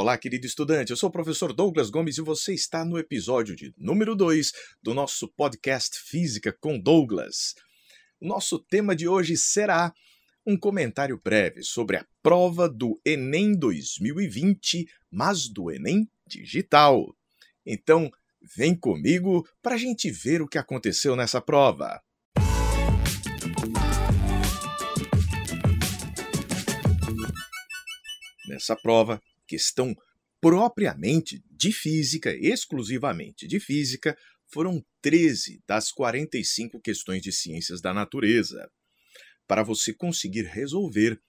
Olá, querido estudante. Eu sou o professor Douglas Gomes e você está no episódio de número 2 do nosso podcast Física com Douglas. O nosso tema de hoje será um comentário breve sobre a prova do Enem 2020, mas do Enem digital. Então, vem comigo para a gente ver o que aconteceu nessa prova. Nessa prova, questão propriamente de física, exclusivamente de física, foram 13 das 45 questões de ciências da natureza. Para você conseguir resolver,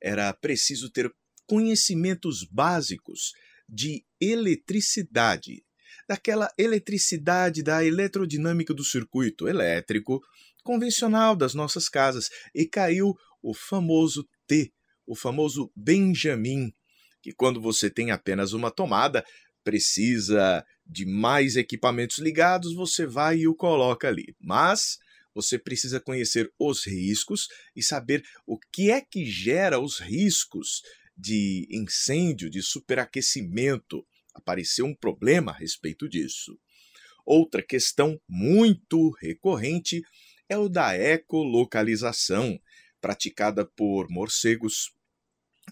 era preciso ter conhecimentos básicos de eletricidade, daquela eletricidade da eletrodinâmica do circuito elétrico convencional das nossas casas, e caiu o famoso T, o famoso Benjamin, que quando você tem apenas uma tomada, precisa de mais equipamentos ligados, você vai e o coloca ali. Mas você precisa conhecer os riscos e saber o que é que gera os riscos de incêndio, de superaquecimento. Apareceu um problema a respeito disso. Outra questão muito recorrente é o da ecolocalização, praticada por morcegos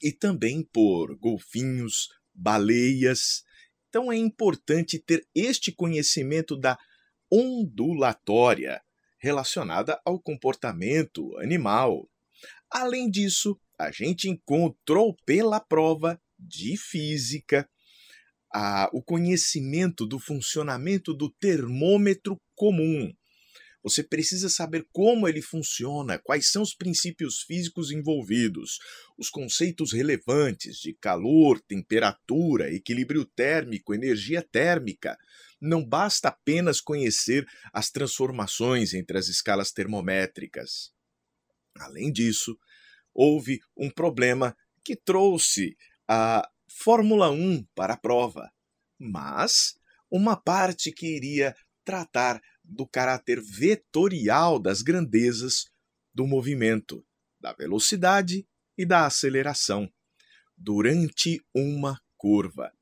e também por golfinhos, baleias. Então é importante ter este conhecimento da ondulatória relacionada ao comportamento animal. Além disso, a gente encontrou pela prova de física a, o conhecimento do funcionamento do termômetro comum. Você precisa saber como ele funciona, quais são os princípios físicos envolvidos, os conceitos relevantes de calor, temperatura, equilíbrio térmico, energia térmica. Não basta apenas conhecer as transformações entre as escalas termométricas. Além disso, houve um problema que trouxe a Fórmula 1 para a prova, mas uma parte que iria tratar do caráter vetorial das grandezas do movimento, da velocidade e da aceleração durante uma curva.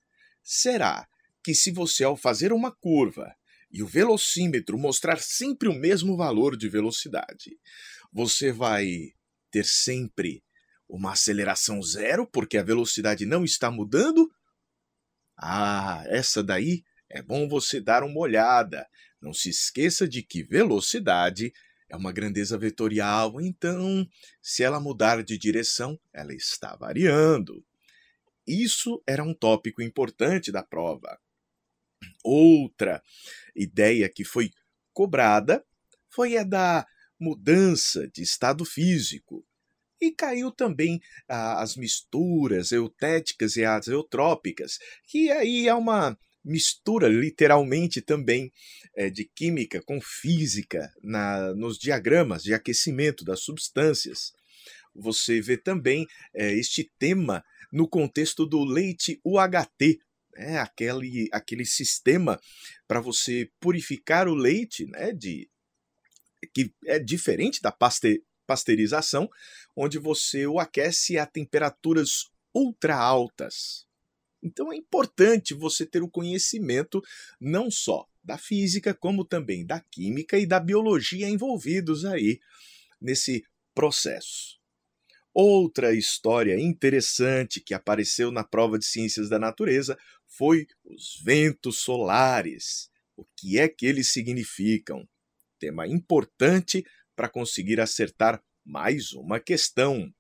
Será que se você ao fazer uma curva e o velocímetro mostrar sempre o mesmo valor de velocidade, você vai ter sempre uma aceleração zero porque a velocidade não está mudando? Ah, essa daí é bom você dar uma olhada. Não se esqueça de que velocidade é uma grandeza vetorial, então, se ela mudar de direção, ela está variando. Isso era um tópico importante da prova. Outra ideia que foi cobrada foi a da mudança de estado físico. E caiu também ah, as misturas eutéticas e as eutrópicas, que aí é uma mistura literalmente também é, de química com física na, nos diagramas de aquecimento das substâncias. Você vê também é, este tema no contexto do leite UHT, né, aquele, aquele sistema para você purificar o leite, né, de, que é diferente da paste, pasteurização, onde você o aquece a temperaturas ultra altas. Então é importante você ter o conhecimento não só da física, como também da química e da biologia envolvidos aí nesse processo. Outra história interessante que apareceu na prova de ciências da natureza foi os ventos solares. O que é que eles significam? Tema importante para conseguir acertar mais uma questão.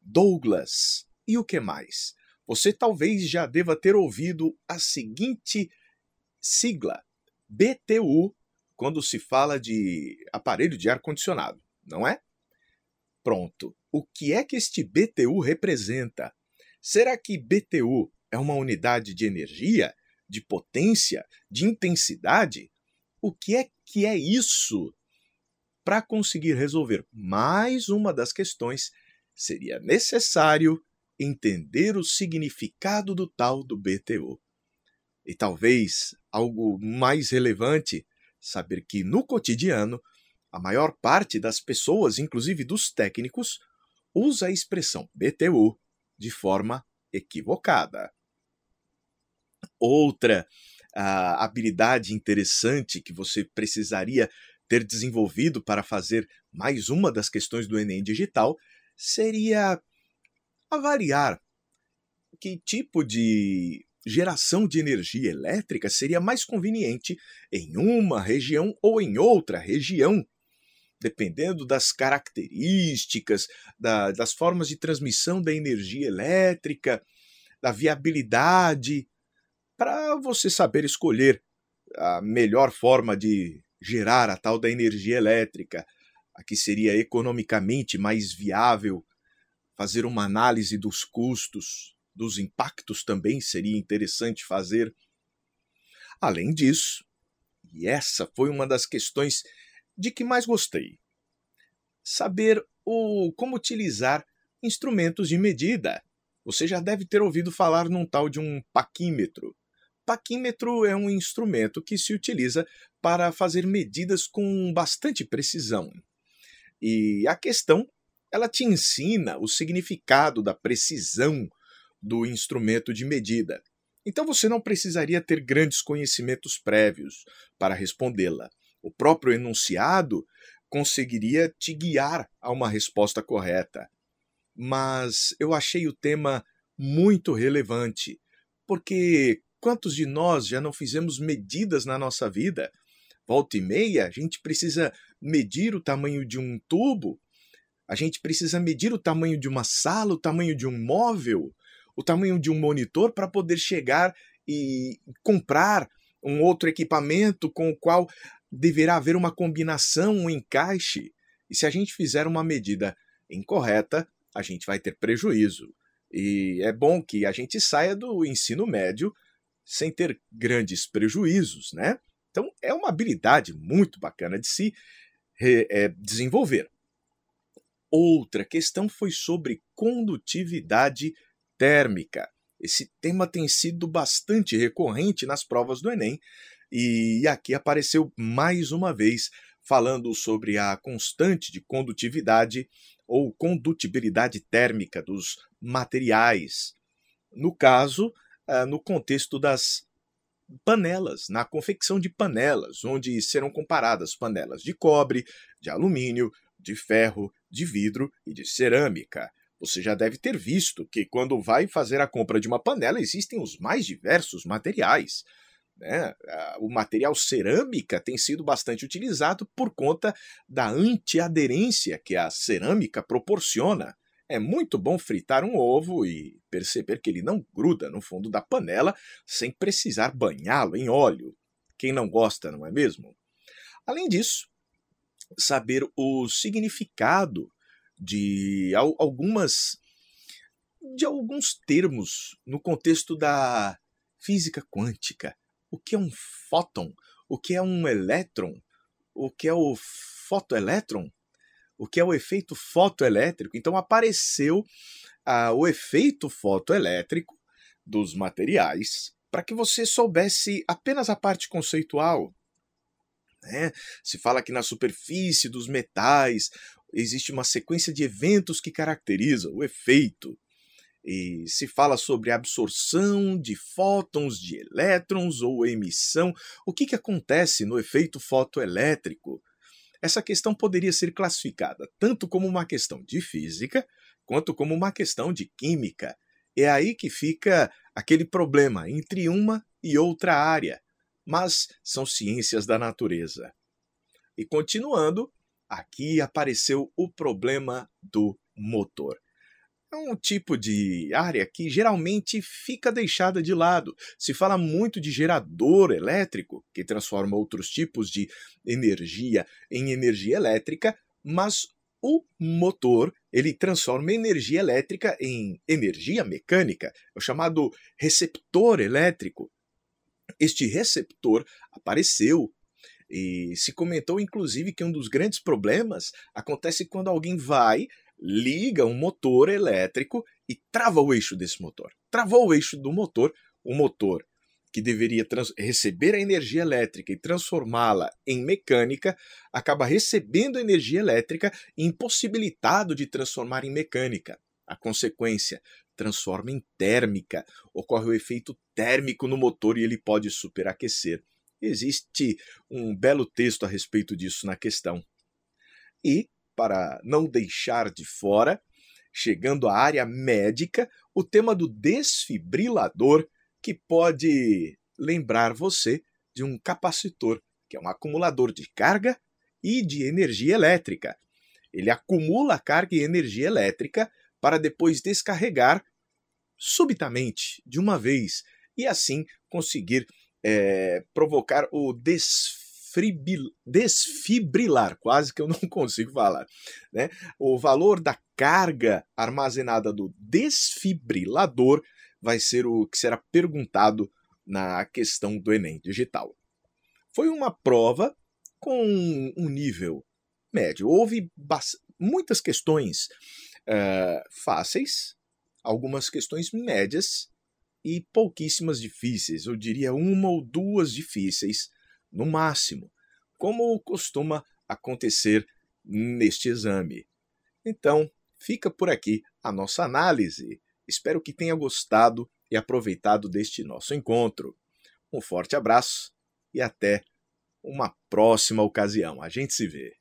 Douglas, e o que mais? Você talvez já deva ter ouvido a seguinte sigla, BTU, quando se fala de aparelho de ar-condicionado, não é? Pronto. O que é que este BTU representa? Será que BTU é uma unidade de energia, de potência, de intensidade? O que é que é isso? Para conseguir resolver mais uma das questões, seria necessário entender o significado do tal do BTU. E talvez algo mais relevante, saber que no cotidiano, a maior parte das pessoas, inclusive dos técnicos, usa a expressão BTU de forma equivocada. Outra uh, habilidade interessante que você precisaria ter desenvolvido para fazer mais uma das questões do Enem digital seria avaliar que tipo de geração de energia elétrica seria mais conveniente em uma região ou em outra região, dependendo das características, da, das formas de transmissão da energia elétrica, da viabilidade, para você saber escolher a melhor forma de gerar a tal da energia elétrica, a que seria economicamente mais viável, fazer uma análise dos custos, dos impactos também seria interessante fazer. Além disso, e essa foi uma das questões de que mais gostei, saber o como utilizar instrumentos de medida. Você já deve ter ouvido falar num tal de um paquímetro. Paquímetro é um instrumento que se utiliza para fazer medidas com bastante precisão. E a questão, ela te ensina o significado da precisão do instrumento de medida. Então você não precisaria ter grandes conhecimentos prévios para respondê-la. O próprio enunciado conseguiria te guiar a uma resposta correta. Mas eu achei o tema muito relevante, porque quantos de nós já não fizemos medidas na nossa vida? Volta e meia, a gente precisa medir o tamanho de um tubo, a gente precisa medir o tamanho de uma sala, o tamanho de um móvel, o tamanho de um monitor para poder chegar e comprar um outro equipamento com o qual deverá haver uma combinação, um encaixe. E se a gente fizer uma medida incorreta, a gente vai ter prejuízo. E é bom que a gente saia do ensino médio sem ter grandes prejuízos, né? Então é uma habilidade muito bacana de se é, desenvolver. Outra questão foi sobre condutividade térmica. Esse tema tem sido bastante recorrente nas provas do Enem e aqui apareceu mais uma vez falando sobre a constante de condutividade ou condutibilidade térmica dos materiais. No caso, ah, no contexto das panelas, na confecção de panelas, onde serão comparadas panelas de cobre, de alumínio, de ferro, de vidro e de cerâmica. Você já deve ter visto que quando vai fazer a compra de uma panela existem os mais diversos materiais. Né? O material cerâmica tem sido bastante utilizado por conta da antiaderência que a cerâmica proporciona. É muito bom fritar um ovo e perceber que ele não gruda no fundo da panela sem precisar banhá-lo em óleo. Quem não gosta, não é mesmo? Além disso, saber o significado de algumas de alguns termos no contexto da física quântica. O que é um fóton? O que é um elétron? O que é o fotoelétron? O que é o efeito fotoelétrico? Então apareceu ah, o efeito fotoelétrico dos materiais para que você soubesse apenas a parte conceitual. Né? Se fala que na superfície dos metais existe uma sequência de eventos que caracteriza o efeito. E se fala sobre absorção de fótons de elétrons ou emissão. O que, que acontece no efeito fotoelétrico? Essa questão poderia ser classificada tanto como uma questão de física quanto como uma questão de química. É aí que fica aquele problema entre uma e outra área, mas são ciências da natureza. E continuando, aqui apareceu o problema do motor. É um tipo de área que geralmente fica deixada de lado. Se fala muito de gerador elétrico, que transforma outros tipos de energia em energia elétrica, mas o motor ele transforma energia elétrica em energia mecânica, é o chamado receptor elétrico. Este receptor apareceu e se comentou, inclusive, que um dos grandes problemas acontece quando alguém vai, liga um motor elétrico e trava o eixo desse motor. Travou o eixo do motor, o motor que deveria receber a energia elétrica e transformá-la em mecânica, acaba recebendo energia elétrica e impossibilitado de transformar em mecânica. A consequência, transforma em térmica. Ocorre o efeito térmico no motor e ele pode superaquecer. Existe um belo texto a respeito disso na questão. E, para não deixar de fora, chegando à área médica, o tema do desfibrilador, que pode lembrar você de um capacitor, que é um acumulador de carga e de energia elétrica. Ele acumula carga e energia elétrica para depois descarregar subitamente, de uma vez, e assim conseguir é, provocar o desfibrilar, quase que eu não consigo falar. Né? O valor da carga armazenada do desfibrilador vai ser o que será perguntado na questão do Enem digital. Foi uma prova com um nível médio. Houve muitas questões uh, fáceis, algumas questões médias e pouquíssimas difíceis. Eu diria uma ou duas difíceis, no máximo, como costuma acontecer neste exame. Então, fica por aqui a nossa análise. Espero que tenha gostado e aproveitado deste nosso encontro. Um forte abraço e até uma próxima ocasião. A gente se vê.